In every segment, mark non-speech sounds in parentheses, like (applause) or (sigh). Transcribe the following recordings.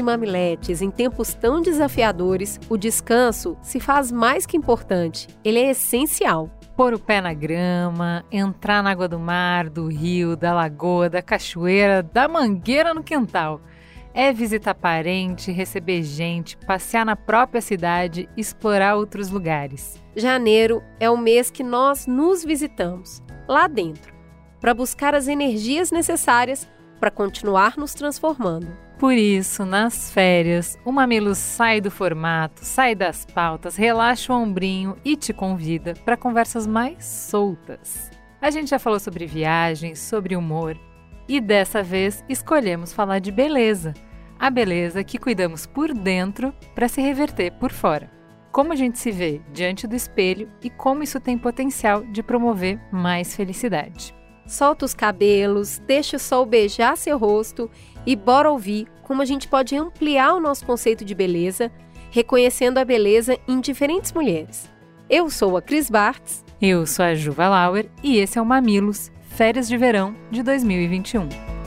e mamiletes, em tempos tão desafiadores, o descanso se faz mais que importante, ele é essencial. Pôr o pé na grama, entrar na água do mar, do rio, da lagoa, da cachoeira, da mangueira no quintal. É visitar parente, receber gente, passear na própria cidade, explorar outros lugares. Janeiro é o mês que nós nos visitamos, lá dentro, para buscar as energias necessárias para continuar nos transformando. Por isso, nas férias, o Mamilo sai do formato, sai das pautas, relaxa o ombrinho e te convida para conversas mais soltas. A gente já falou sobre viagens, sobre humor e dessa vez escolhemos falar de beleza. A beleza que cuidamos por dentro para se reverter por fora. Como a gente se vê diante do espelho e como isso tem potencial de promover mais felicidade. Solta os cabelos, deixa o sol beijar seu rosto e bora ouvir como a gente pode ampliar o nosso conceito de beleza, reconhecendo a beleza em diferentes mulheres. Eu sou a Cris Bartz. Eu sou a Juva Lauer e esse é o Mamilos, Férias de Verão de 2021.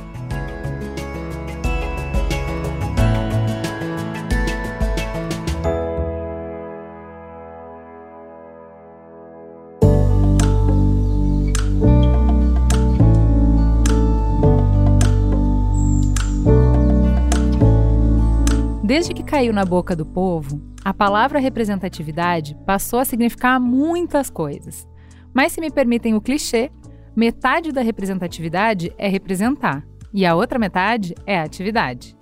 Desde que caiu na boca do povo, a palavra representatividade passou a significar muitas coisas. Mas se me permitem o clichê, metade da representatividade é representar e a outra metade é atividade.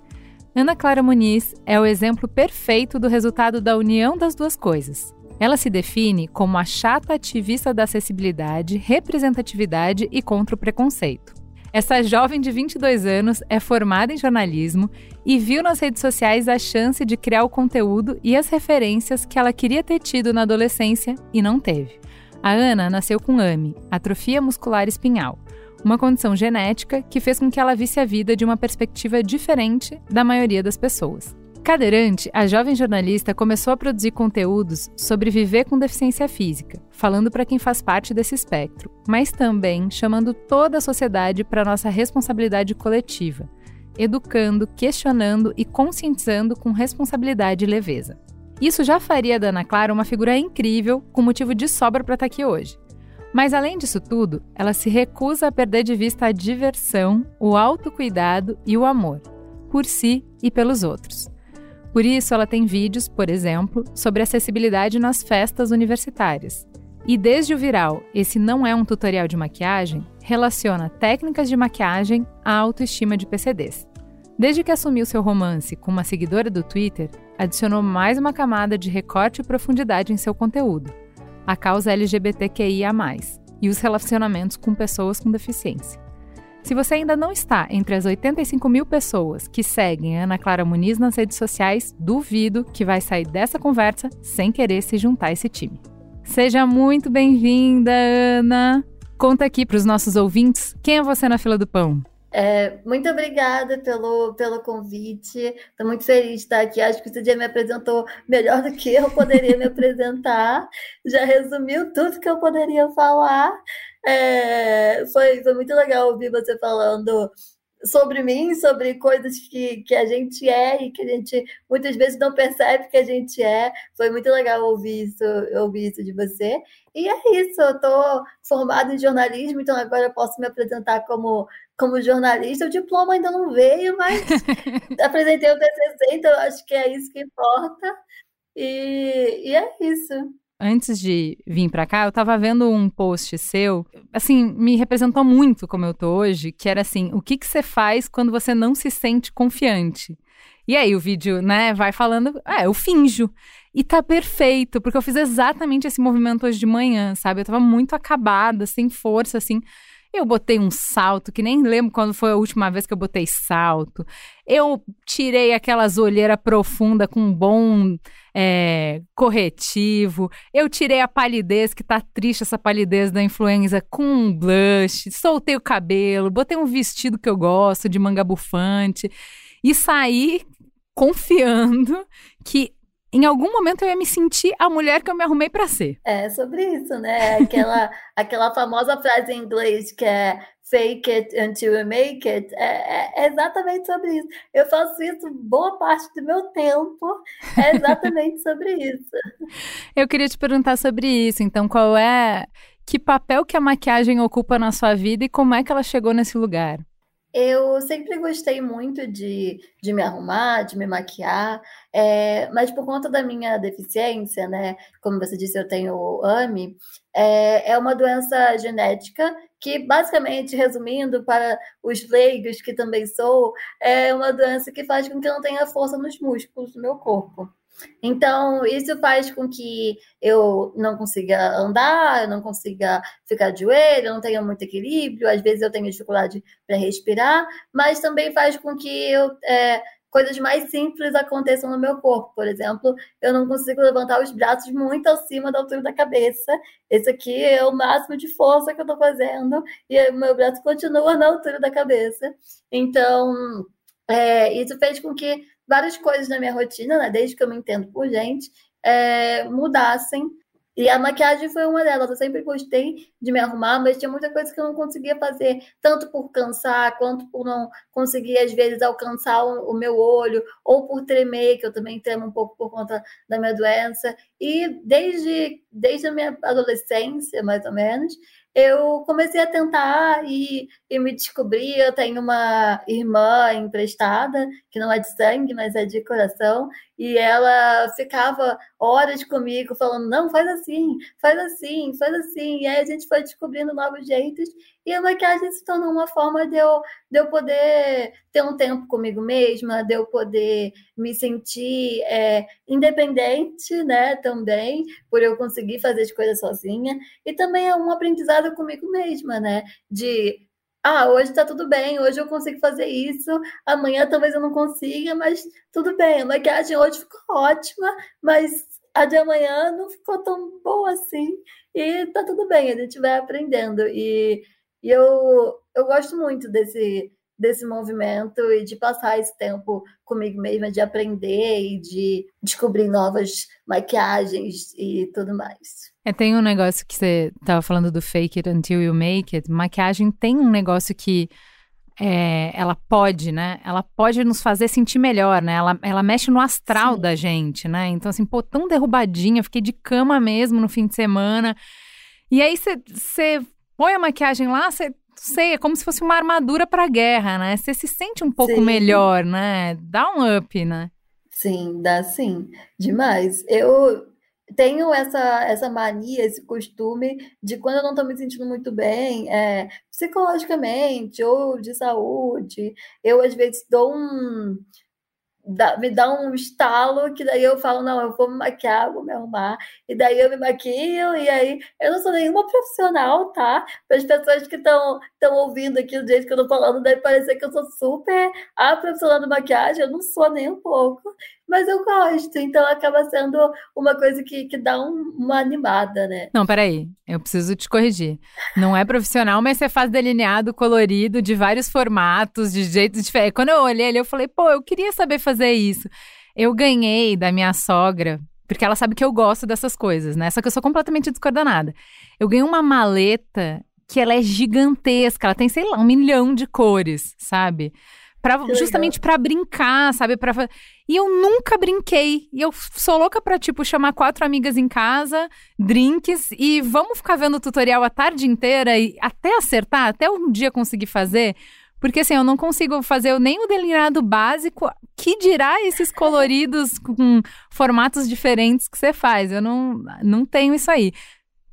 Ana Clara Muniz é o exemplo perfeito do resultado da união das duas coisas. Ela se define como a chata ativista da acessibilidade, representatividade e contra o preconceito. Essa jovem de 22 anos é formada em jornalismo e viu nas redes sociais a chance de criar o conteúdo e as referências que ela queria ter tido na adolescência e não teve. A Ana nasceu com AMI, atrofia muscular espinhal, uma condição genética que fez com que ela visse a vida de uma perspectiva diferente da maioria das pessoas. Cadeirante, a jovem jornalista começou a produzir conteúdos sobre viver com deficiência física, falando para quem faz parte desse espectro, mas também chamando toda a sociedade para nossa responsabilidade coletiva, educando, questionando e conscientizando com responsabilidade e leveza. Isso já faria da Ana Clara uma figura incrível, com motivo de sobra para estar tá aqui hoje. Mas além disso tudo, ela se recusa a perder de vista a diversão, o autocuidado e o amor, por si e pelos outros. Por isso, ela tem vídeos, por exemplo, sobre acessibilidade nas festas universitárias. E desde o viral, esse não é um tutorial de maquiagem, relaciona técnicas de maquiagem à autoestima de PCDs. Desde que assumiu seu romance com uma seguidora do Twitter, adicionou mais uma camada de recorte e profundidade em seu conteúdo, a causa LGBTQIA, e os relacionamentos com pessoas com deficiência. Se você ainda não está entre as 85 mil pessoas que seguem Ana Clara Muniz nas redes sociais, duvido que vai sair dessa conversa sem querer se juntar a esse time. Seja muito bem-vinda, Ana! Conta aqui para os nossos ouvintes quem é você na fila do pão. É, muito obrigada pelo, pelo convite. Estou muito feliz de estar aqui. Acho que você já me apresentou melhor do que eu poderia me apresentar. (laughs) Já resumiu tudo que eu poderia falar. É, foi, foi muito legal ouvir você falando sobre mim, sobre coisas que, que a gente é e que a gente muitas vezes não percebe que a gente é. Foi muito legal ouvir isso, ouvir isso de você. E é isso, eu estou formada em jornalismo, então agora eu posso me apresentar como, como jornalista. O diploma ainda não veio, mas (laughs) apresentei o TCC, então acho que é isso que importa. E, e é isso antes de vir para cá, eu tava vendo um post seu, assim, me representou muito como eu tô hoje, que era assim, o que que você faz quando você não se sente confiante? E aí o vídeo, né, vai falando, é, eu finjo. E tá perfeito, porque eu fiz exatamente esse movimento hoje de manhã, sabe? Eu tava muito acabada, sem força, assim. Eu botei um salto, que nem lembro quando foi a última vez que eu botei salto. Eu tirei aquelas olheiras profundas com um bom é, corretivo. Eu tirei a palidez, que tá triste essa palidez da influenza, com um blush. Soltei o cabelo, botei um vestido que eu gosto, de manga bufante. E saí confiando que em algum momento eu ia me sentir a mulher que eu me arrumei para ser. É sobre isso, né? Aquela, (laughs) aquela famosa frase em inglês que é fake it until you make it. É, é, exatamente sobre isso. Eu faço isso boa parte do meu tempo. É exatamente (laughs) sobre isso. Eu queria te perguntar sobre isso. Então, qual é. Que papel que a maquiagem ocupa na sua vida e como é que ela chegou nesse lugar? Eu sempre gostei muito de, de me arrumar, de me maquiar, é, mas por conta da minha deficiência, né? Como você disse, eu tenho AMI, é, é uma doença genética que, basicamente, resumindo para os leigos, que também sou, é uma doença que faz com que eu não tenha força nos músculos do meu corpo. Então, isso faz com que eu não consiga andar, eu não consiga ficar de joelho, eu não tenha muito equilíbrio, às vezes eu tenho dificuldade para respirar, mas também faz com que eu, é, coisas mais simples aconteçam no meu corpo. Por exemplo, eu não consigo levantar os braços muito acima da altura da cabeça. Esse aqui é o máximo de força que eu estou fazendo, e o meu braço continua na altura da cabeça. Então, é, isso fez com que várias coisas na minha rotina, né, desde que eu me entendo por gente, é, mudassem. E a maquiagem foi uma delas. Eu sempre gostei de me arrumar, mas tinha muita coisa que eu não conseguia fazer, tanto por cansar, quanto por não conseguir, às vezes, alcançar o, meu olho, ou por tremer, que eu também tremo um pouco por conta da minha doença. E desde, desde a minha adolescência, mais ou menos, eu comecei a tentar e, e me descobri. Eu tenho uma irmã emprestada, que não é de sangue, mas é de coração, e ela ficava horas comigo falando: não, faz assim, faz assim, faz assim. E aí a gente foi descobrindo novos jeitos, e a maquiagem se tornou uma forma de eu, de eu poder ter um tempo comigo mesma, de eu poder me sentir é, independente, né, também, por eu conseguir fazer as coisas sozinha, e também é um aprendizado comigo mesma, né, de ah, hoje está tudo bem, hoje eu consigo fazer isso, amanhã talvez eu não consiga, mas tudo bem. A maquiagem hoje ficou ótima, mas a de amanhã não ficou tão boa assim. E tá tudo bem, a gente vai aprendendo. E, e eu, eu gosto muito desse, desse movimento e de passar esse tempo comigo mesma, de aprender e de descobrir novas maquiagens e tudo mais. É, tem um negócio que você estava falando do fake it until you make it. Maquiagem tem um negócio que é, ela pode, né? Ela pode nos fazer sentir melhor, né? Ela, ela mexe no astral Sim. da gente, né? Então, assim, pô, tão derrubadinha, fiquei de cama mesmo no fim de semana. E aí você põe a maquiagem lá, você sei, é como se fosse uma armadura para a guerra, né? Você se sente um pouco sim. melhor, né? Dá um up, né? Sim, dá sim. Demais. Eu tenho essa, essa mania, esse costume de quando eu não estou me sentindo muito bem, é, psicologicamente ou de saúde, eu às vezes dou um dá, me dá um estalo que daí eu falo, não, eu vou me maquiar, vou me arrumar, e daí eu me maquio, e aí eu não sou nenhuma profissional, tá? Para as pessoas que estão ouvindo aqui do jeito que eu tô falando, deve parecer que eu sou super a profissional de maquiagem, eu não sou nem um pouco, mas eu gosto, então acaba sendo uma coisa que, que dá um, uma animada, né? Não, peraí, eu preciso te corrigir. Não é profissional, mas você faz delineado colorido de vários formatos, de jeitos diferentes. Quando eu olhei ali, eu falei, pô, eu queria saber fazer isso. Eu ganhei da minha sogra, porque ela sabe que eu gosto dessas coisas, né? Só que eu sou completamente descoordenada. Eu ganhei uma maleta que ela é gigantesca, ela tem, sei lá, um milhão de cores, sabe? Pra, justamente para brincar, sabe? Pra, e eu nunca brinquei. E eu sou louca pra, tipo, chamar quatro amigas em casa, drinks, e vamos ficar vendo o tutorial a tarde inteira e até acertar, até um dia conseguir fazer. Porque assim, eu não consigo fazer nem o delineado básico, que dirá esses (laughs) coloridos com formatos diferentes que você faz. Eu não, não tenho isso aí.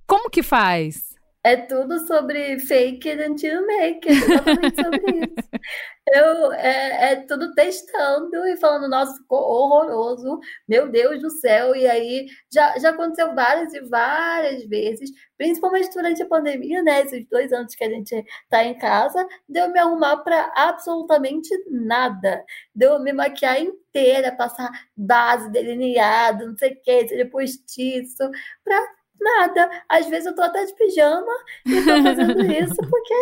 Como que faz? É tudo sobre fake it until make it, exatamente sobre isso. (laughs) eu é, é, tudo testando e falando, nossa, ficou horroroso, meu Deus do céu. E aí já, já aconteceu várias e várias vezes, principalmente durante a pandemia, né? Esses dois anos que a gente tá em casa, deu me arrumar para absolutamente nada. Deu me maquiar inteira, passar base delineado, não sei o que, seja postiço, pra nada. Às vezes eu tô até de pijama e tô fazendo isso porque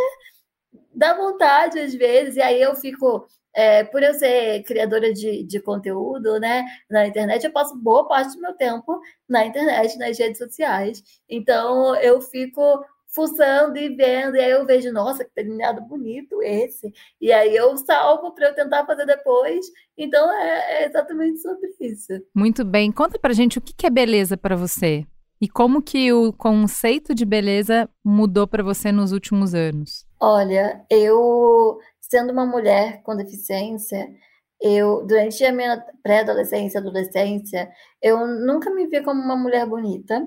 dá vontade às vezes, e aí eu fico. É, por eu ser criadora de, de conteúdo né, na internet, eu passo boa parte do meu tempo na internet, nas redes sociais. Então eu fico fuçando e vendo, e aí eu vejo, nossa, que delineado bonito esse. E aí eu salvo para eu tentar fazer depois. Então é, é, exatamente sobre isso. Muito bem. Conta pra gente o que é beleza para você. E como que o conceito de beleza mudou para você nos últimos anos? Olha, eu sendo uma mulher com deficiência, eu durante a minha pré-adolescência, adolescência, eu nunca me vi como uma mulher bonita.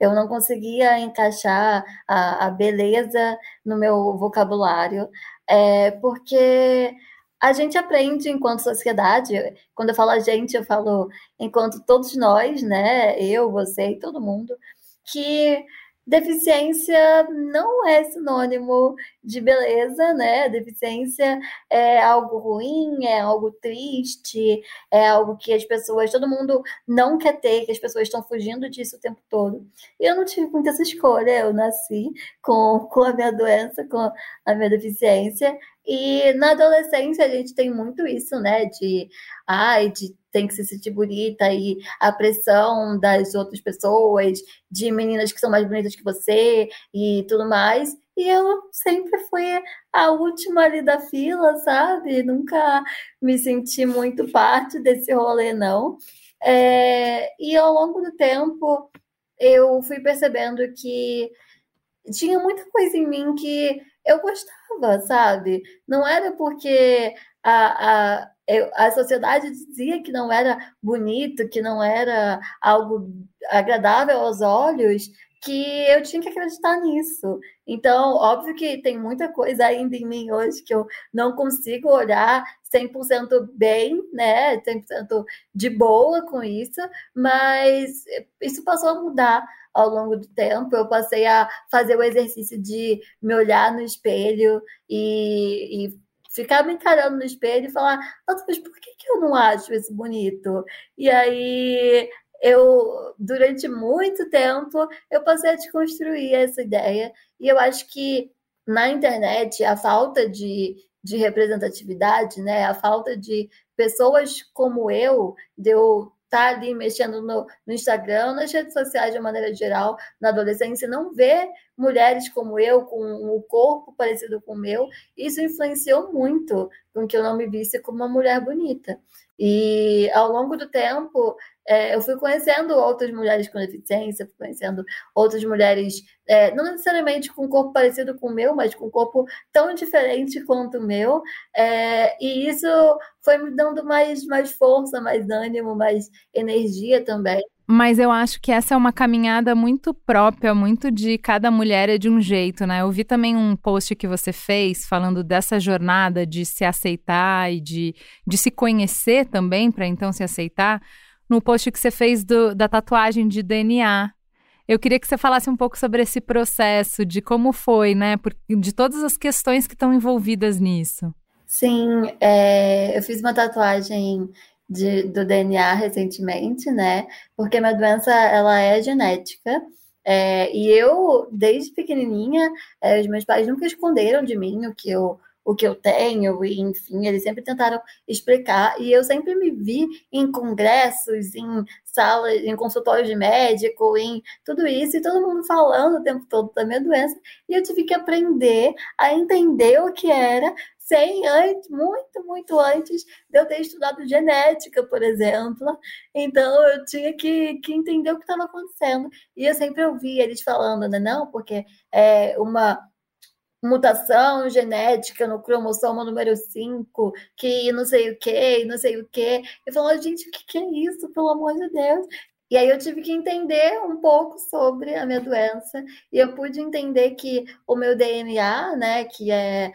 Eu não conseguia encaixar a, a beleza no meu vocabulário, é, porque a gente aprende enquanto sociedade, quando eu falo a gente, eu falo enquanto todos nós, né, eu, você e todo mundo, que deficiência não é sinônimo de beleza, né? Deficiência é algo ruim, é algo triste, é algo que as pessoas, todo mundo não quer ter, que as pessoas estão fugindo disso o tempo todo. E eu não tive muita essa escolha, eu nasci com, com a minha doença, com a minha deficiência, e na adolescência a gente tem muito isso, né? De, ai, de tem que se sentir bonita e a pressão das outras pessoas, de meninas que são mais bonitas que você e tudo mais. E eu sempre fui a última ali da fila, sabe? Nunca me senti muito parte desse rolê, não. É, e ao longo do tempo, eu fui percebendo que tinha muita coisa em mim que eu gostava, sabe? Não era porque a, a, a sociedade dizia que não era bonito, que não era algo agradável aos olhos, que eu tinha que acreditar nisso. Então, óbvio que tem muita coisa ainda em mim hoje que eu não consigo olhar 100% bem, né? 100% de boa com isso, mas isso passou a mudar ao longo do tempo. Eu passei a fazer o exercício de me olhar no espelho e, e ficar me encarando no espelho e falar, nossa, mas por que, que eu não acho isso bonito? E aí eu, durante muito tempo, eu passei a desconstruir essa ideia. E eu acho que na internet a falta de, de representatividade, né? A falta de pessoas como eu, de eu tá ali mexendo no, no, Instagram, nas redes sociais de maneira geral, na adolescência, não vê mulheres como eu, com o um corpo parecido com o meu, isso influenciou muito com que eu não me visse como uma mulher bonita. E ao longo do tempo, é, eu fui conhecendo outras mulheres com deficiência, fui conhecendo outras mulheres, é, não necessariamente com um corpo parecido com o meu, mas com um corpo tão diferente quanto o meu. É, e isso foi me dando mais, mais força, mais ânimo, mais energia também. Mas eu acho que essa é uma caminhada muito própria, muito de cada mulher é de um jeito, né? Eu vi também um post que você fez falando dessa jornada de se aceitar e de, de se conhecer também, para então se aceitar, no post que você fez do, da tatuagem de DNA. Eu queria que você falasse um pouco sobre esse processo, de como foi, né? Por, de todas as questões que estão envolvidas nisso. Sim, é, eu fiz uma tatuagem de, do DNA recentemente, né? Porque minha doença ela é genética. É, e eu, desde pequenininha, é, os meus pais nunca esconderam de mim o que eu o que eu tenho, e enfim, eles sempre tentaram explicar, e eu sempre me vi em congressos, em salas, em consultórios de médico, em tudo isso, e todo mundo falando o tempo todo da minha doença, e eu tive que aprender a entender o que era sem antes, muito, muito antes de eu ter estudado genética, por exemplo. Então eu tinha que, que entender o que estava acontecendo. E eu sempre ouvi eles falando, né? Não, porque é uma mutação genética no cromossomo número 5, que não sei o que, não sei o que. Eu falo, gente, o que, que é isso, pelo amor de Deus? E aí eu tive que entender um pouco sobre a minha doença e eu pude entender que o meu DNA, né, que é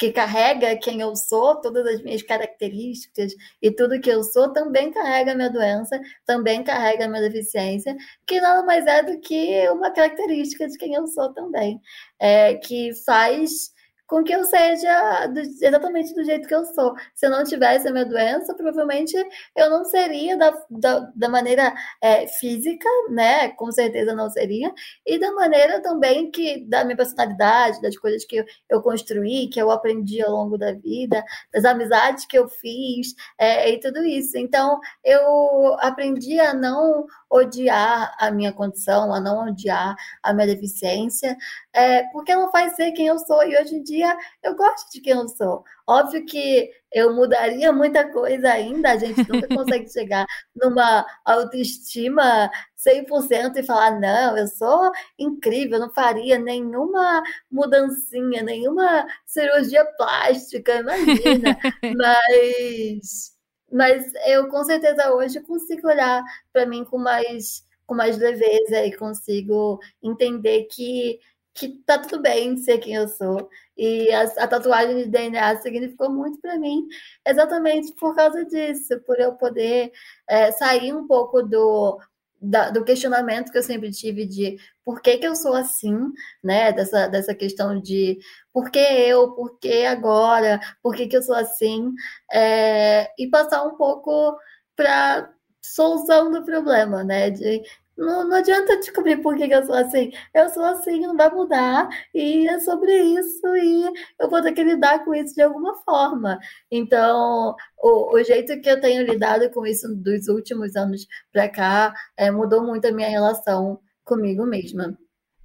que carrega quem eu sou, todas as minhas características e tudo que eu sou, também carrega a minha doença, também carrega a minha deficiência, que nada mais é do que uma característica de quem eu sou também, é, que faz com que eu seja do, exatamente do jeito que eu sou. Se eu não tivesse a minha doença, provavelmente eu não seria da, da, da maneira é, física, né? Com certeza não seria. E da maneira também que, da minha personalidade, das coisas que eu, eu construí, que eu aprendi ao longo da vida, das amizades que eu fiz é, e tudo isso. Então, eu aprendi a não odiar a minha condição, a não odiar a minha deficiência, é, porque ela faz ser quem eu sou. E hoje em dia eu gosto de quem eu sou. Óbvio que eu mudaria muita coisa ainda, a gente nunca (laughs) consegue chegar numa autoestima 100% e falar, não, eu sou incrível, não faria nenhuma mudancinha, nenhuma cirurgia plástica, imagina. (laughs) Mas mas eu com certeza hoje consigo olhar para mim com mais com mais leveza e consigo entender que que tá tudo bem ser quem eu sou. E a, a tatuagem de DNA significou muito para mim, exatamente por causa disso, por eu poder é, sair um pouco do, da, do questionamento que eu sempre tive de por que, que eu sou assim, né? Dessa, dessa questão de por que eu, por que agora, por que, que eu sou assim, é, e passar um pouco para solução do problema, né? De não, não adianta descobrir por que, eu sou assim. Eu sou assim, não vai mudar, e é sobre isso, e eu vou ter que lidar com isso de alguma forma. Então, o, o jeito que eu tenho lidado com isso dos últimos anos para cá é, mudou muito a minha relação comigo mesma.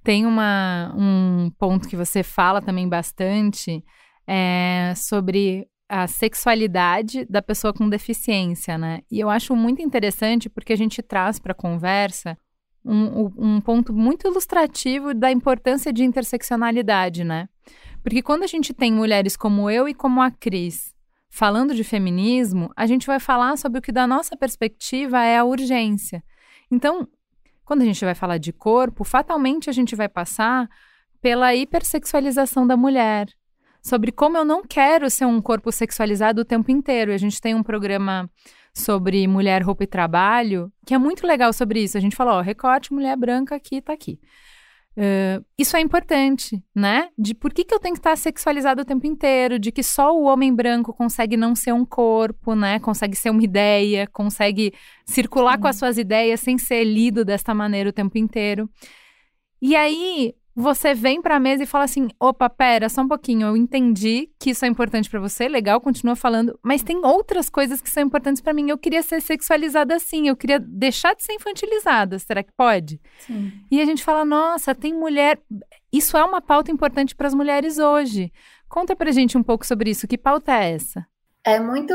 Tem uma, um ponto que você fala também bastante é, sobre a sexualidade da pessoa com deficiência, né? E eu acho muito interessante porque a gente traz para conversa um, um ponto muito ilustrativo da importância de interseccionalidade, né? Porque quando a gente tem mulheres como eu e como a Cris falando de feminismo, a gente vai falar sobre o que, da nossa perspectiva, é a urgência. Então, quando a gente vai falar de corpo, fatalmente a gente vai passar pela hipersexualização da mulher, sobre como eu não quero ser um corpo sexualizado o tempo inteiro. A gente tem um programa sobre mulher, roupa e trabalho, que é muito legal sobre isso. A gente falou, ó, recorte mulher branca aqui, tá aqui. Uh, isso é importante, né? De por que, que eu tenho que estar sexualizado o tempo inteiro, de que só o homem branco consegue não ser um corpo, né? Consegue ser uma ideia, consegue circular Sim. com as suas ideias sem ser lido desta maneira o tempo inteiro. E aí, você vem para a mesa e fala assim: opa, pera, só um pouquinho, eu entendi que isso é importante para você, legal, continua falando, mas tem outras coisas que são importantes para mim. Eu queria ser sexualizada assim, eu queria deixar de ser infantilizada, será que pode? Sim. E a gente fala: nossa, tem mulher. Isso é uma pauta importante para as mulheres hoje. Conta pra gente um pouco sobre isso, que pauta é essa? É muito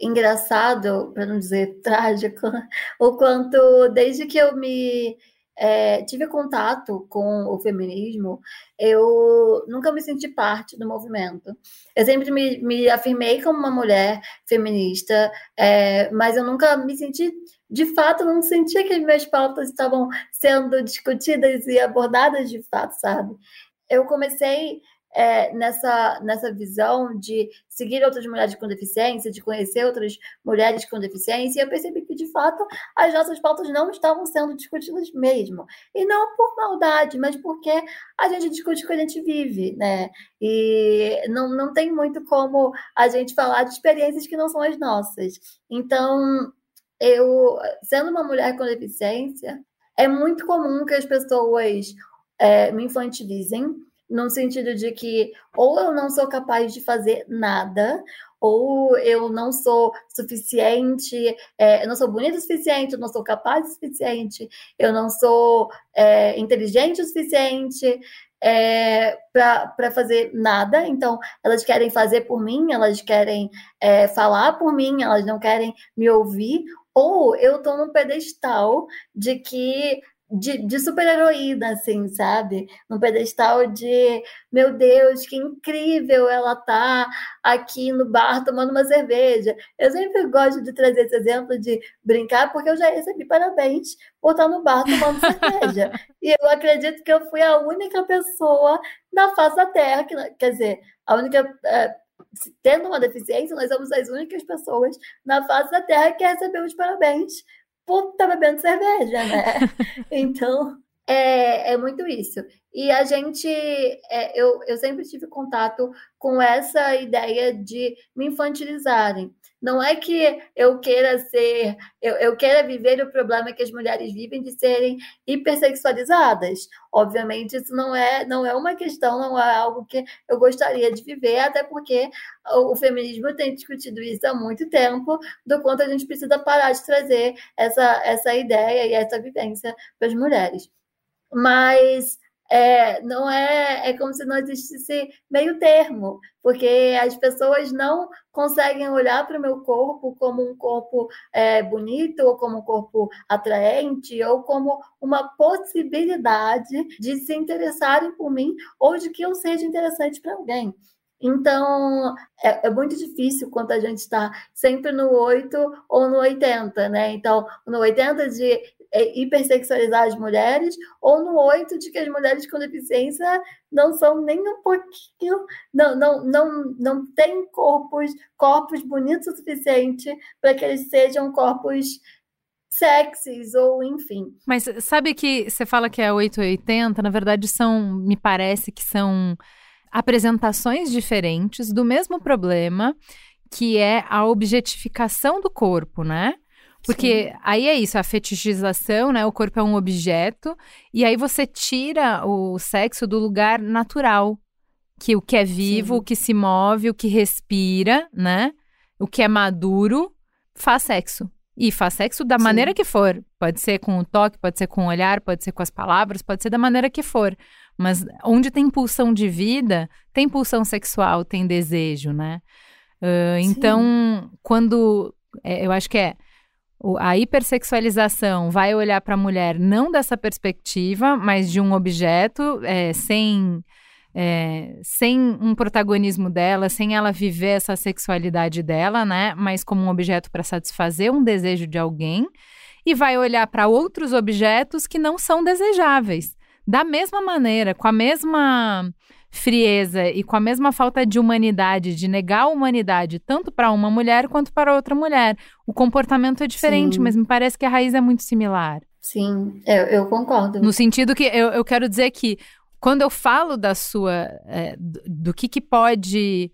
engraçado, para não dizer trágico, (laughs) o quanto desde que eu me é, tive contato com o feminismo, eu nunca me senti parte do movimento. Eu sempre me, me afirmei como uma mulher feminista, é, mas eu nunca me senti, de fato, não sentia que as minhas pautas estavam sendo discutidas e abordadas de fato, sabe? Eu comecei é, nessa, nessa visão de seguir outras mulheres com deficiência, de conhecer outras mulheres com deficiência, e eu percebi que, de fato, as nossas pautas não estavam sendo discutidas mesmo. E não por maldade, mas porque a gente discute o que a gente vive, né? E não, não tem muito como a gente falar de experiências que não são as nossas. Então, eu, sendo uma mulher com deficiência, é muito comum que as pessoas é, me infantilizem no sentido de que ou eu não sou capaz de fazer nada, ou eu não sou suficiente, é, eu não sou bonita o suficiente, eu não sou capaz o suficiente, eu não sou é, inteligente o suficiente é, para fazer nada. Então, elas querem fazer por mim, elas querem é, falar por mim, elas não querem me ouvir. Ou eu estou num pedestal de que de, de super-heroína, assim, sabe? Num pedestal de, meu Deus, que incrível ela tá aqui no bar tomando uma cerveja. Eu sempre gosto de trazer esse exemplo de brincar, porque eu já recebi parabéns por estar no bar tomando cerveja. (laughs) E eu acredito que eu fui a única pessoa na face da Terra, que, quer dizer, a única. É, tendo uma deficiência, nós somos as únicas pessoas na face da Terra que recebemos parabéns estar tá bebendo cerveja, né? (laughs) então, é, é muito isso. E a gente, é, eu, eu sempre tive contato com essa ideia de me infantilizarem. Não é que eu queira ser, eu, eu queira viver o problema que as mulheres vivem de serem hipersexualizadas. Obviamente, isso não é, não é uma questão, não é algo que eu gostaria de viver, até porque o, o feminismo tem discutido isso há muito tempo, do quanto a gente precisa parar de trazer essa, essa ideia e essa vivência para as mulheres. Mas é, não é, é como se não existisse meio termo, porque as pessoas não conseguem olhar para o meu corpo como um corpo é, bonito, ou como um corpo atraente, ou como uma possibilidade de se interessarem por mim, ou de que eu seja interessante para alguém. Então, é, é, muito difícil quando a gente está sempre no 8 ou no 80, né? Então, no 80 de é, hipersexualizar as mulheres, ou no 8 de que as mulheres com deficiência não são nem um pouquinho, não, não, não, não têm corpos, corpos bonitos o suficiente para que eles sejam corpos sexys ou enfim. Mas sabe que você fala que é 880, na verdade são, me parece que são apresentações diferentes do mesmo problema, que é a objetificação do corpo, né? Porque Sim. aí é isso, a fetichização, né? O corpo é um objeto, e aí você tira o sexo do lugar natural. Que o que é vivo, Sim. o que se move, o que respira, né? O que é maduro, faz sexo. E faz sexo da Sim. maneira que for. Pode ser com o toque, pode ser com o olhar, pode ser com as palavras, pode ser da maneira que for. Mas onde tem pulsão de vida, tem pulsão sexual, tem desejo, né? Uh, então, quando. É, eu acho que é a hipersexualização vai olhar para a mulher não dessa perspectiva, mas de um objeto, é, sem, é, sem um protagonismo dela, sem ela viver essa sexualidade dela, né? Mas como um objeto para satisfazer um desejo de alguém, e vai olhar para outros objetos que não são desejáveis. Da mesma maneira, com a mesma frieza e com a mesma falta de humanidade, de negar a humanidade tanto para uma mulher quanto para outra mulher. O comportamento é diferente, Sim. mas me parece que a raiz é muito similar. Sim, eu, eu concordo. No sentido que eu, eu quero dizer que quando eu falo da sua. É, do, do que, que pode.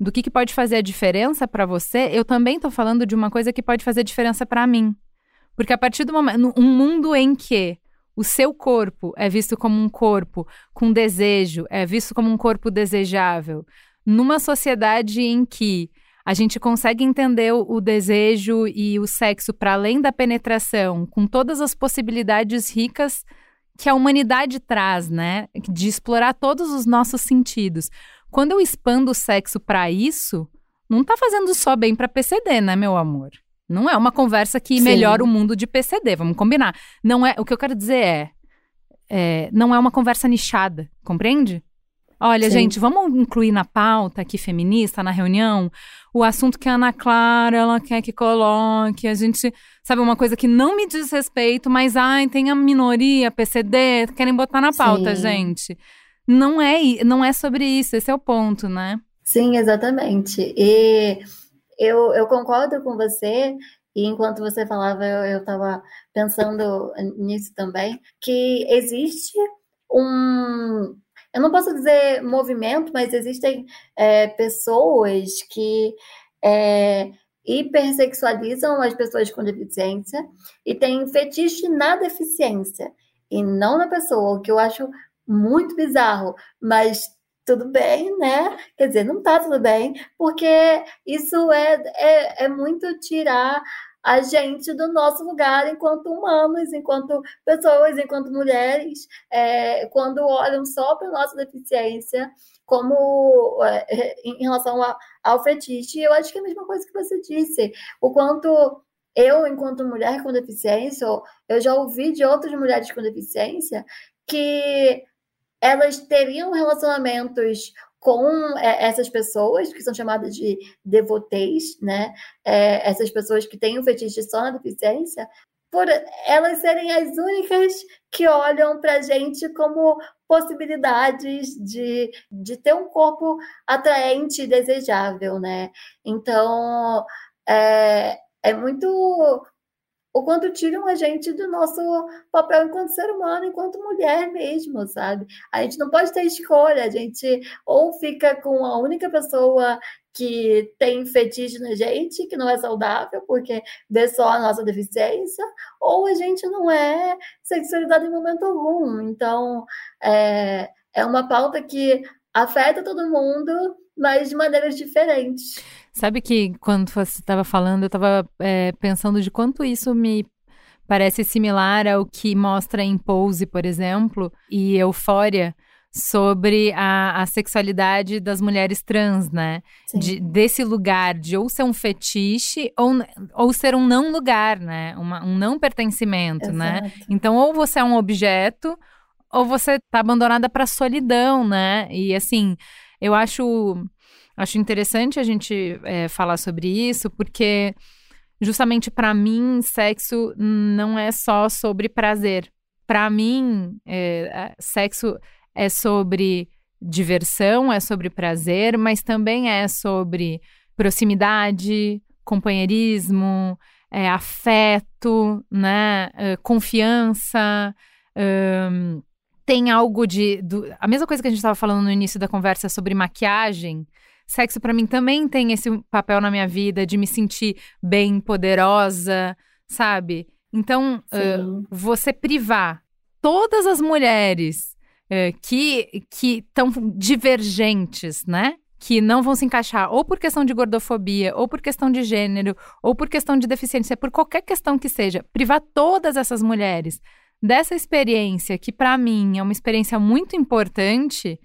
Do que, que pode fazer a diferença para você, eu também estou falando de uma coisa que pode fazer diferença para mim. Porque a partir do momento. Um mundo em que o seu corpo é visto como um corpo com desejo, é visto como um corpo desejável. Numa sociedade em que a gente consegue entender o, desejo e o sexo para além da penetração, com todas as possibilidades ricas que a humanidade traz, né? De explorar todos os nossos sentidos. Quando eu expando o sexo para isso, não está fazendo só bem para PCD, né, meu amor? Não é uma conversa que Sim. melhora o mundo de PCD, vamos combinar. Não é, o que eu quero dizer é, é não é uma conversa nichada, compreende? Olha, Sim. gente, vamos incluir na pauta aqui feminista, na reunião, o assunto que a Ana Clara, ela quer que coloque, a gente, sabe, uma coisa que não me diz respeito, mas, ai, tem a minoria, PCD, querem botar na pauta, Sim. gente. Não é, não é sobre isso, esse é o ponto, né? Sim, exatamente. E eu, eu concordo com você, e enquanto você falava, eu estava pensando nisso também, que existe um. Eu não posso dizer movimento, mas existem é, pessoas que é, hipersexualizam as pessoas com deficiência e têm fetiche na deficiência e não na pessoa, o que eu acho muito bizarro, mas tudo bem, né? Quer dizer, não tá tudo bem, porque isso é, é, é muito tirar a gente do nosso lugar enquanto humanos, enquanto pessoas, enquanto mulheres, é, quando olham só para nossa deficiência, como é, em relação a, ao fetiche. Eu acho que é a mesma coisa que você disse, o quanto eu, enquanto mulher com deficiência, eu já ouvi de outras mulheres com deficiência que elas teriam relacionamentos com é, essas pessoas que são chamadas de devotees, né? É, essas pessoas que têm um fetiche só na deficiência, por elas serem as únicas que olham para a gente como possibilidades de, de ter um corpo atraente e desejável, né? Então, é, é muito o quanto tiram a gente do nosso papel enquanto ser humano, enquanto mulher mesmo, sabe? A gente não pode ter escolha, a gente ou fica com a única pessoa que tem fetiche na gente, que não é saudável, porque vê só a nossa deficiência, ou a gente não é sexualidade em momento algum. Então, é, é uma pauta que afeta todo mundo, mas de maneiras diferentes. Sabe que quando você estava falando, eu estava é, pensando de quanto isso me parece similar ao que mostra em Pose, por exemplo, e Eufória, sobre a, a sexualidade das mulheres trans, né? De, desse lugar de ou ser um fetiche ou, ou ser um não lugar, né? Uma, um não pertencimento, né? Exato. né? Então, ou você é um objeto ou você tá abandonada para solidão, né? E assim, eu acho Acho interessante a gente é, falar sobre isso, porque justamente para mim, sexo não é só sobre prazer. Para mim, é, sexo é sobre diversão, é sobre prazer, mas também é sobre proximidade, companheirismo, é, afeto, né, é, confiança. Tem algo de. Do, a mesma coisa que a gente estava falando no início da conversa sobre maquiagem. Sexo para mim também tem esse papel na minha vida de me sentir bem, poderosa, sabe? Então, uh, você privar todas as mulheres uh, que estão divergentes, né? Que não vão se encaixar ou por questão de gordofobia, ou por questão de gênero, ou por questão de deficiência, por qualquer questão que seja, privar todas essas mulheres dessa experiência, que para mim é uma experiência muito importante,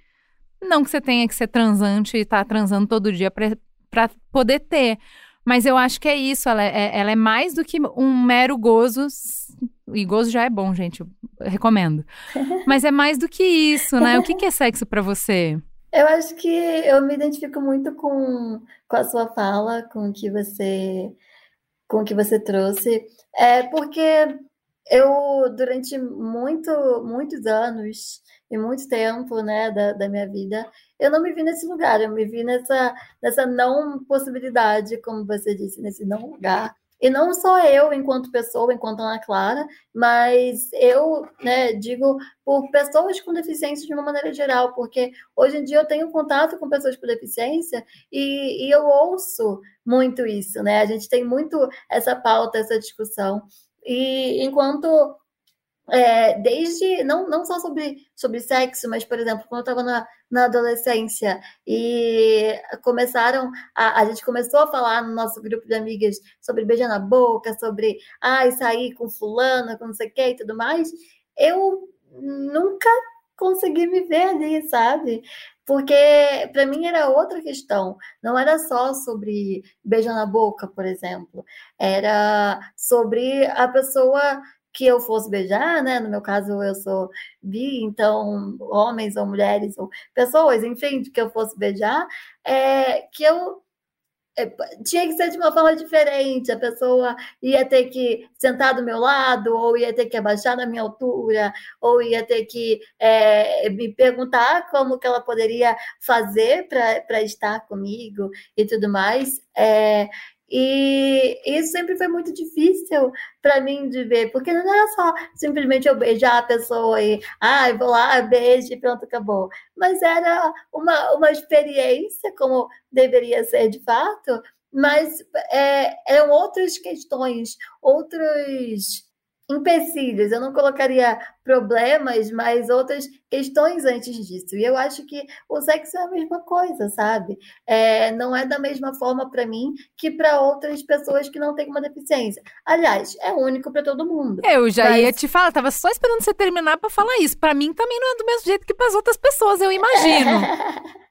não que você tenha que ser transante e estar tá transando todo dia para poder ter. Mas eu acho que é isso, ela é, ela é mais do que um mero gozo. E gozo já é bom, gente, recomendo. (laughs) Mas é mais do que isso, né? O que, que é sexo para você? Eu acho que eu me identifico muito com, com a sua fala, com o que você, com o que você trouxe. É porque eu, durante muito, muitos anos, e muito tempo, né, da, da minha vida, eu não me vi nesse lugar, eu me vi nessa, nessa não possibilidade, como você disse, nesse não lugar. E não só eu, enquanto pessoa, enquanto Ana Clara, mas eu, né, digo por pessoas com deficiência de uma maneira geral, porque hoje em dia eu tenho contato com pessoas com deficiência e, e eu ouço muito isso, né? A gente tem muito essa pauta, essa discussão. E enquanto é, desde não, não só sobre, sobre sexo, mas, por exemplo, quando eu estava na, na adolescência e começaram, a, a gente começou a falar no nosso grupo de amigas sobre beijar na boca, sobre ai, sair com fulano, com não sei o que e tudo mais, eu nunca consegui me ver ali, sabe? Porque para mim era outra questão, não era só sobre beijar na boca, por exemplo, era sobre a pessoa que eu fosse beijar, né? No meu caso, eu sou bi, então homens ou mulheres ou pessoas, enfim, que eu fosse beijar, é, que eu é, tinha que ser de uma forma diferente. A pessoa ia ter que sentar do meu lado, ou ia ter que abaixar na minha altura, ou ia ter que é, me perguntar como que ela poderia fazer para estar comigo e tudo mais. É, e isso sempre foi muito difícil para mim de ver, porque não era só simplesmente eu beijar a pessoa e, ah, vou lá, beijo e pronto, acabou. Mas era uma, uma experiência, como deveria ser de fato, mas é, eram outras questões, outros empecilhos, eu não colocaria problemas, mas outras questões antes disso. E eu acho que o sexo é a mesma coisa, sabe? É, não é da mesma forma para mim que para outras pessoas que não têm uma deficiência. Aliás, é único para todo mundo. Eu já mas... ia te falar, tava só esperando você terminar para falar isso. Para mim também não é do mesmo jeito que para as outras pessoas, eu imagino. (laughs)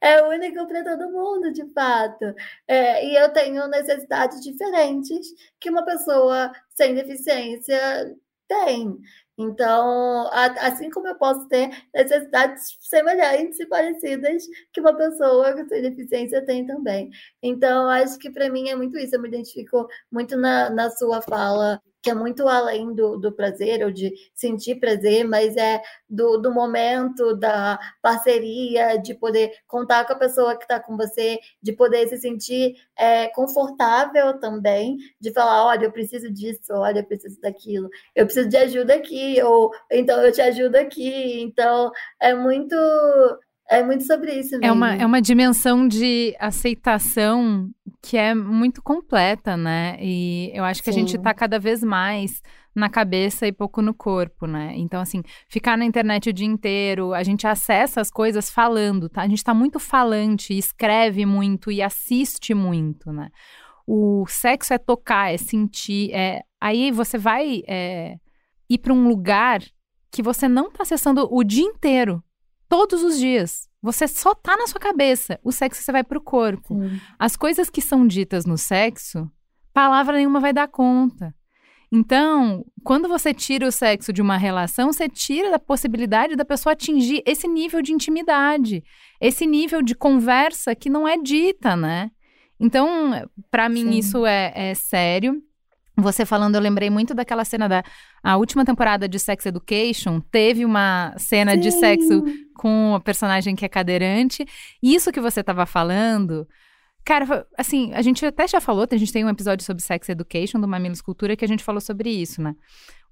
é único para todo mundo, de fato. É, e eu tenho necessidades diferentes que uma pessoa sem deficiência tem. Então, assim como eu posso ter necessidades semelhantes e parecidas que uma pessoa com deficiência tem também. Então, acho que para mim é muito isso. Eu me identifico muito na, na sua fala que é muito além do, do prazer ou de sentir prazer, mas é do, do momento, da parceria, de poder contar com a pessoa que está com você, de poder se sentir é, confortável também, de falar, olha, eu preciso disso, olha, eu preciso daquilo, eu preciso de ajuda aqui, ou então eu te ajudo aqui. Então, é muito é muito sobre isso mesmo. É uma, é uma dimensão de aceitação que é muito completa, né? E eu acho que Sim. a gente está cada vez mais na cabeça e pouco no corpo, né? Então, assim, ficar na internet o dia inteiro, a gente acessa as coisas falando, tá? A gente está muito falante, escreve muito e assiste muito, né? O sexo é tocar, é sentir, é... Aí você vai é... ir para um lugar que você não está acessando o dia inteiro todos os dias. Você só tá na sua cabeça. O sexo você vai pro corpo. Sim. As coisas que são ditas no sexo, palavra nenhuma vai dar conta. Então, quando você tira o sexo de uma relação, você tira da possibilidade da pessoa atingir esse nível de intimidade, esse nível de conversa que não é dita, né? Então, para mim, Sim. isso é, é sério. Você falando, eu lembrei muito daquela cena da a última temporada de Sex Education. Teve uma cena Sim. de sexo com a personagem que é cadeirante. Isso que você estava falando, cara, assim, a gente até já falou, a gente tem um episódio sobre Sex Education do Mamilos Cultura que a gente falou sobre isso, né?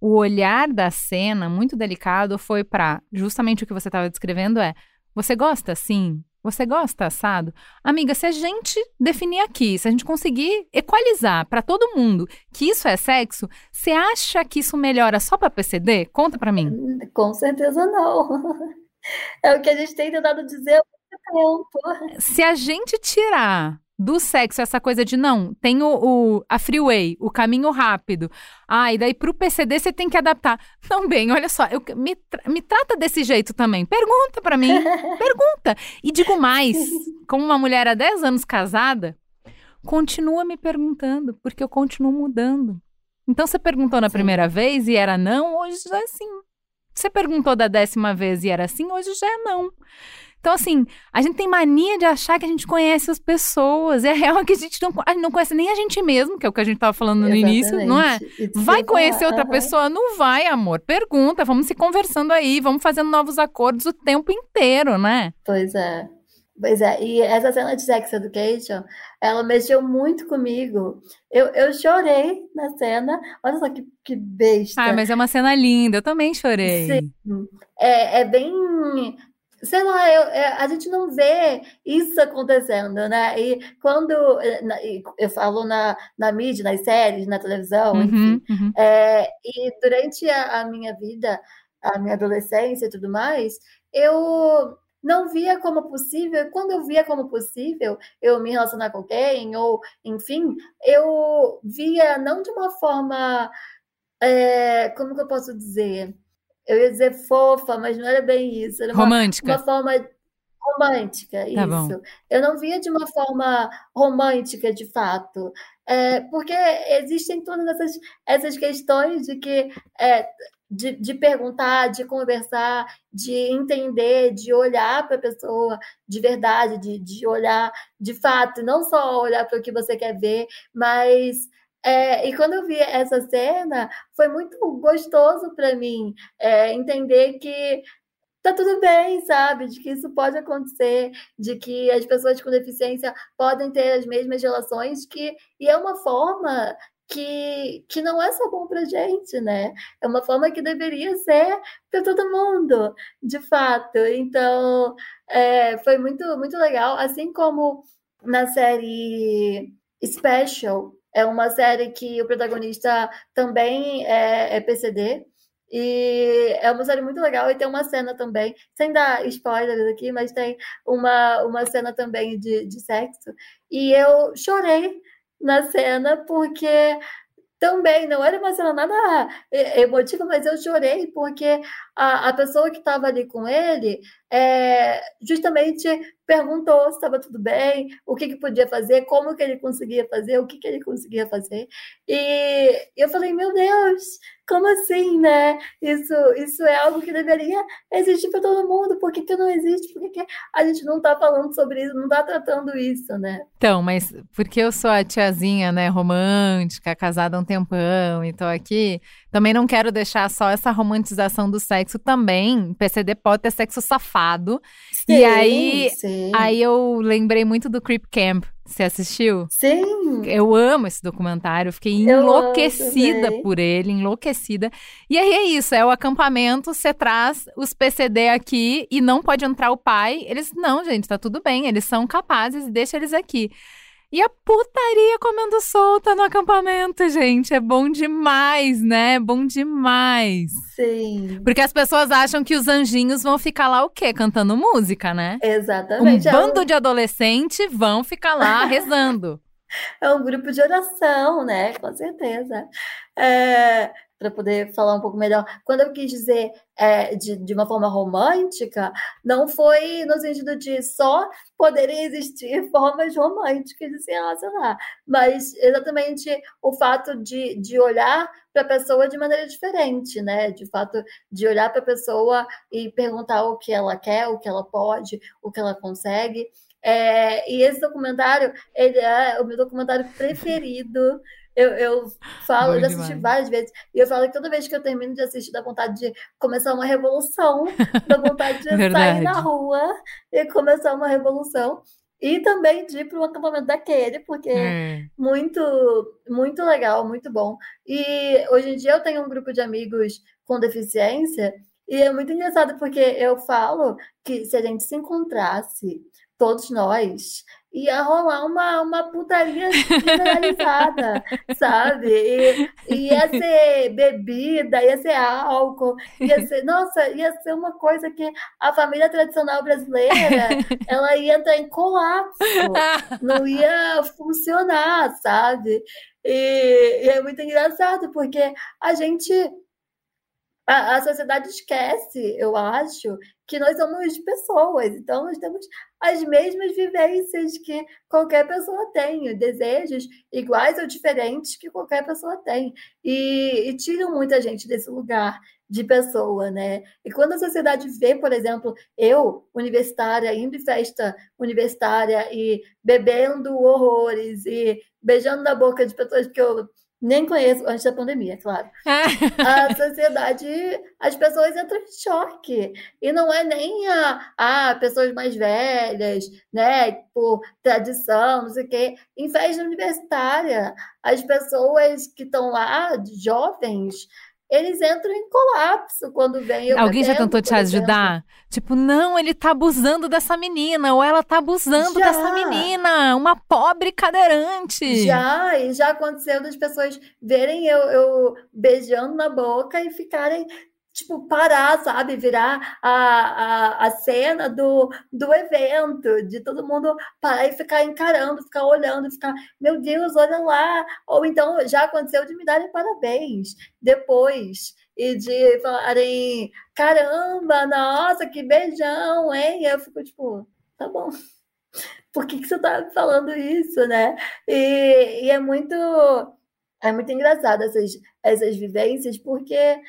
O olhar da cena, muito delicado, foi para justamente o que você estava descrevendo é: você gosta assim? Você gosta assado? Amiga, se a gente definir aqui, se a gente conseguir equalizar para todo mundo que isso é sexo, você acha que isso melhora só para PCD? Conta para mim. Com certeza não. (laughs) É o que a gente tem tentado dizer há muito tempo. Se a gente tirar do sexo, essa coisa de não, tem o, o, a freeway, o caminho rápido. Ah, e daí pro PCD você tem que adaptar. Não, bem, olha só, eu, me, me trata desse jeito também. Pergunta para mim, (laughs) pergunta. E digo mais, (laughs) como uma mulher há 10 anos casada, continua me perguntando, porque eu continuo mudando. Então você perguntou na Sim. primeira vez e era não, hoje já é sim. Você perguntou da décima vez e era assim, hoje já é não. Então, assim, a gente tem mania de achar que a gente conhece as pessoas. E a real é que a gente não, a gente não conhece nem a gente mesmo, que é o que a gente estava falando no Exatamente. início, não é? Vai conhecer outra uhum. pessoa? Não vai, amor. Pergunta, vamos se conversando aí, vamos fazendo novos acordos o tempo inteiro, né? Pois é. Pois é, e essa cena de Sex Education, ela mexeu muito comigo. Eu, eu chorei na cena. Olha só que, que besta. Ah, mas é uma cena linda, eu também chorei. Sim. É, é bem sei lá, eu, é, a gente não vê isso acontecendo, né? E quando eu falo na, na mídia, nas séries, na televisão, uhum, enfim, uhum. É, e durante a, a, minha vida, a minha adolescência e tudo mais, eu não via como possível, quando eu via como possível eu me relacionar com alguém, ou enfim, eu via não de uma forma, é, como que eu posso dizer? Eu ia dizer fofa, mas não era bem isso. Era uma, romântica. Uma forma romântica, tá isso. Bom. Eu não via de uma forma romântica, de fato. É, porque existem todas essas, essas questões de que é, de, de, perguntar, de conversar, de entender, de olhar para a pessoa de verdade, de, de olhar de fato, não só olhar para o que você quer ver, mas é, e quando eu vi essa cena, foi muito gostoso para mim é, entender que tá tudo bem, sabe? De que isso pode acontecer, de que as pessoas com deficiência podem ter as mesmas relações, que e é uma forma que, que não é só bom para gente, né? É uma forma que deveria ser para todo mundo, de fato. Então, é, foi muito, muito legal. Assim como na série Special, é uma série que o protagonista também é, é PCD. E é uma série muito legal e tem uma cena também, sem dar spoilers aqui, mas tem uma, uma cena também de, de sexo. E eu chorei na cena porque também não era uma cena nada emotiva, mas eu chorei porque a, a pessoa que estava ali com ele é, justamente perguntou se estava tudo bem, o que, que podia fazer, como que ele conseguia fazer, o que, que ele conseguia fazer. E eu falei, meu Deus, como assim, né? Isso, isso é algo que deveria existir para todo mundo. Por que, que não existe? Por que, que a gente não está falando sobre isso, não está tratando isso, né? Então, mas porque eu sou a tiazinha, né, romântica, casada há um tempão e tô aqui, também não quero deixar só essa romantização do sexo também. PCD pode ter sexo safado. Sim, e aí, sim. aí eu lembrei muito do Creep Camp. Você assistiu? Sim. Eu amo esse documentário, fiquei enlouquecida por ele, enlouquecida. E aí é isso, é o acampamento, você traz os PCD aqui e não pode entrar o pai. Eles, não, gente, tá tudo bem, eles são capazes, deixa eles aqui. E a putaria comendo solta no acampamento, gente. É bom demais, né? Bom demais. Sim. Porque as pessoas acham que os anjinhos vão ficar lá o quê? Cantando música, né? Exatamente. Um bando de adolescente vão ficar lá (laughs) rezando. É um grupo de oração, né? Com certeza. É, para poder falar um pouco melhor. Quando eu quis dizer é, de, de uma forma romântica, não foi no sentido de só poderem existir (laughs) formas românticas de se relacionar, mas exatamente o fato de, de olhar para a pessoa de maneira diferente, né? De fato, de olhar para a pessoa e perguntar o que ela quer, o que ela pode, o que ela consegue. É, e esse documentário, ele é o meu documentário (laughs) preferido eu, eu falo, eu já assisti demais. várias vezes, e eu falo que toda vez que eu termino de assistir, dá vontade de começar uma revolução, dá vontade (laughs) de sair na rua e começar uma revolução. E também de ir para o acampamento daquele, porque é. muito, muito legal, muito bom. E hoje em dia eu tenho um grupo de amigos com deficiência, e é muito engraçado porque eu falo que se a gente se encontrasse, todos nós, ia rolar uma, uma putaria generalizada, (laughs) sabe? E, ia ser bebida, ia ser álcool, ia ser, nossa, ia ser uma coisa que a família tradicional brasileira, (laughs) ela ia entrar em colapso, não ia funcionar, sabe? E, e é muito engraçado, porque a gente a, a sociedade esquece, eu acho, que nós somos pessoas, então nós temos as mesmas vivências que qualquer pessoa tem, desejos iguais ou diferentes que qualquer pessoa tem, e, e tiram muita gente desse lugar de pessoa, né? E quando a sociedade vê, por exemplo, eu, universitária, indo em festa universitária e bebendo horrores e beijando na boca de pessoas que eu nem conheço antes da pandemia, claro. a sociedade, as pessoas entram em choque. E não é nem a, a pessoas mais velhas, né, por tradição, não sei o quê. Em festa universitária, as pessoas que estão lá, jovens, eles entram em colapso quando vem. Alguém já tentou te ajudar? Tipo, não, ele tá abusando dessa menina, ou ela tá abusando já. dessa menina, uma pobre cadeirante. Já, e já aconteceu das pessoas verem eu, eu beijando na boca e ficarem tipo, parar, sabe? Virar a, a, a cena do, do evento, de todo mundo parar e ficar encarando, ficar olhando, ficar, meu Deus, olha lá. Ou então já aconteceu de me darem parabéns depois e de falarem, caramba, nossa, que beijão, hein? Eu fico tipo, tá bom. Por que, que você tá falando isso, né? E, e é muito é muito engraçado essas, essas vivências, porque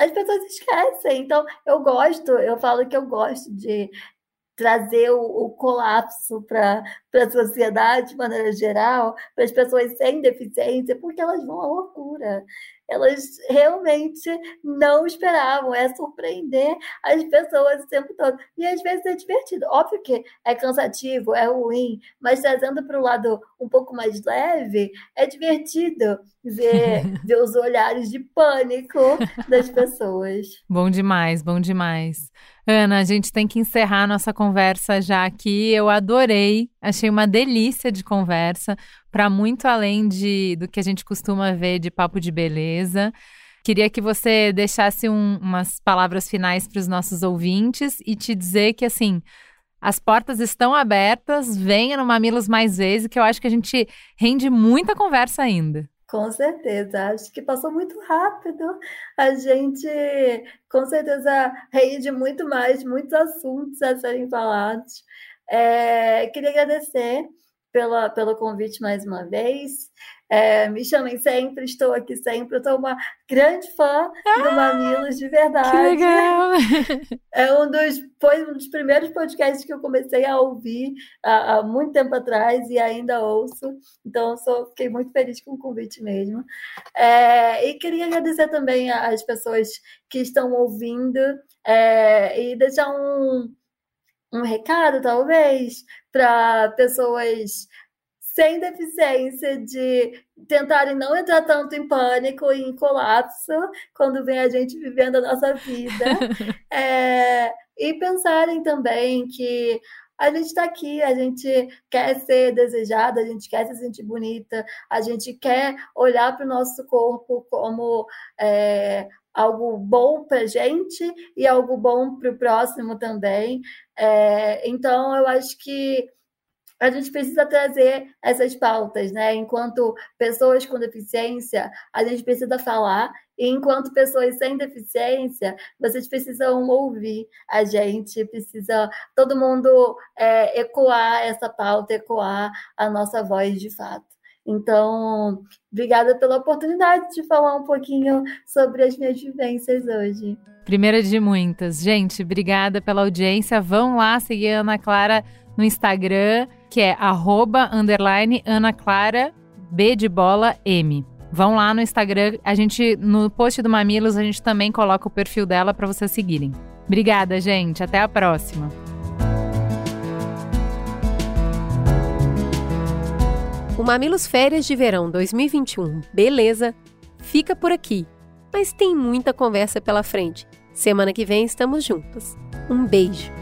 as pessoas esquecem. Então, eu gosto, eu falo que eu gosto de trazer o, o colapso para a sociedade de maneira geral, para as pessoas sem deficiência, porque elas vão à loucura elas realmente não esperavam. É surpreender as pessoas o tempo todo. E às vezes é divertido. Óbvio que é cansativo, é ruim, mas trazendo para o lado um pouco mais leve, é divertido ver, (laughs) ver os olhares de pânico das pessoas. Bom demais, bom demais. Ana, a gente tem que encerrar nossa conversa já aqui. Eu adorei, achei uma delícia de conversa para muito além de, do que a gente costuma ver de papo de beleza. Queria que você deixasse um, umas palavras finais para os nossos ouvintes e te dizer que, assim, as portas estão abertas, venha no Mamilos mais vezes, que eu acho que a gente rende muita conversa ainda. Com certeza, acho que passou muito rápido. A gente, com certeza, ri de muito mais, muitos assuntos a serem falados. É, queria agradecer pela, pelo convite mais uma vez. É, me chamem sempre, estou aqui sempre. Eu sou uma grande fã ah, do Mamilos, de verdade. Que legal! (laughs) É um dos, foi um dos primeiros podcasts que eu comecei a ouvir há, há muito tempo atrás e ainda ouço. Então, sou, fiquei muito feliz com o convite mesmo. É, e queria agradecer também às pessoas que estão ouvindo é, e deixar um, um recado, talvez, para pessoas sem deficiência de tentarem não entrar tanto em pânico e em colapso quando vem a gente vivendo a nossa vida. (laughs) é, e pensarem também que a gente está aqui, a gente quer ser desejada, a gente quer se sentir bonita, a gente quer olhar para o nosso corpo como é, algo bom para gente e algo bom para o próximo também. É, então, eu acho que a gente precisa trazer essas pautas, né? Enquanto pessoas com deficiência, a gente precisa falar, e enquanto pessoas sem deficiência, vocês precisam ouvir a gente, precisa todo mundo é, ecoar essa pauta, ecoar a nossa voz de fato. Então, obrigada pela oportunidade de falar um pouquinho sobre as minhas vivências hoje. Primeira de muitas. Gente, obrigada pela audiência. Vão lá seguir a Ana Clara no Instagram, que é arroba, underline, Ana Clara, B de bola, M. Vão lá no Instagram, a gente, no post do Mamilos, a gente também coloca o perfil dela para vocês seguirem. Obrigada, gente. Até a próxima. O Mamilos Férias de Verão 2021, beleza? Fica por aqui. Mas tem muita conversa pela frente. Semana que vem estamos juntos. Um beijo.